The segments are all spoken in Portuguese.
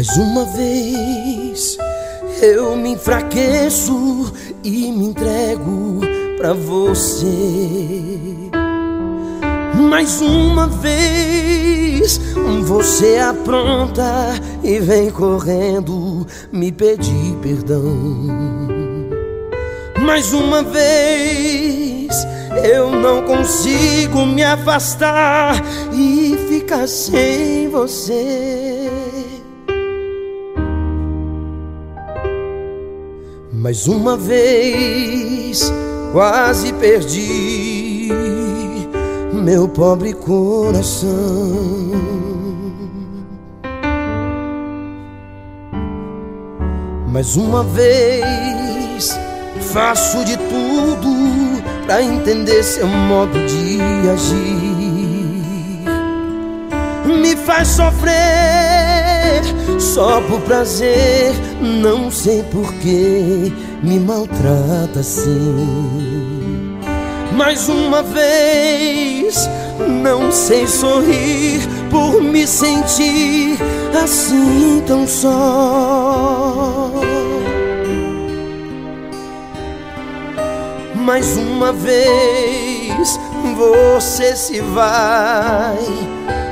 Mais uma vez eu me enfraqueço e me entrego pra você. Mais uma vez você apronta e vem correndo me pedir perdão. Mais uma vez eu não consigo me afastar e ficar sem você. Mais uma vez quase perdi meu pobre coração. Mais uma vez faço de tudo pra entender seu modo de agir. Me faz sofrer só por prazer, não sei por que me maltrata assim. Mais uma vez, não sei sorrir por me sentir assim tão só. Mais uma vez você se vai,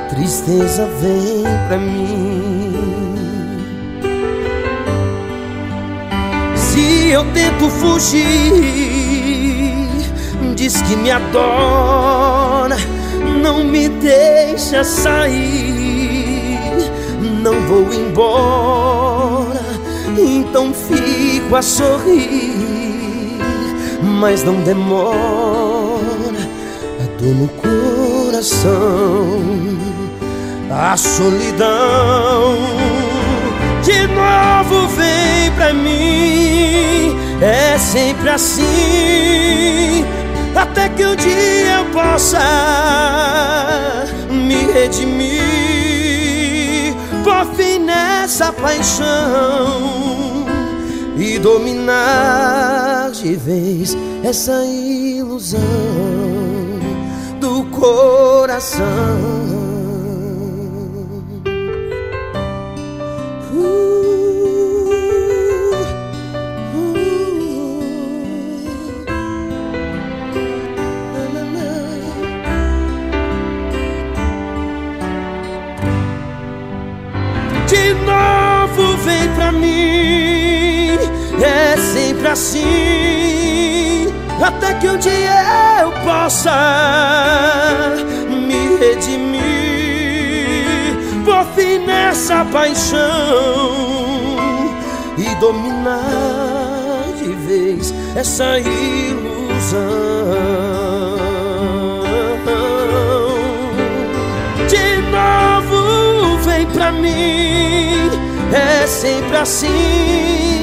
tristeza vem pra mim. Eu tento fugir, diz que me adora, não me deixa sair, não vou embora, então fico a sorrir. Mas não demora a dor no coração, a solidão sempre assim, até que um dia eu possa me redimir, por fim nessa paixão e dominar de vez essa ilusão do coração. Uh, assim, até que um dia eu possa me redimir, por fim nessa paixão e dominar de vez essa ilusão. De novo vem pra mim, é sempre assim,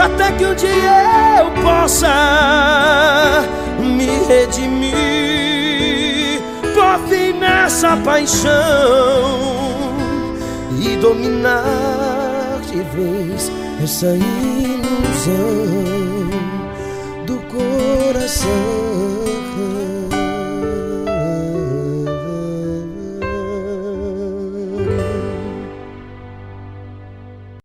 até que um dia eu possa me redimir, por fim nessa paixão e dominar de vez essa ilusão do coração.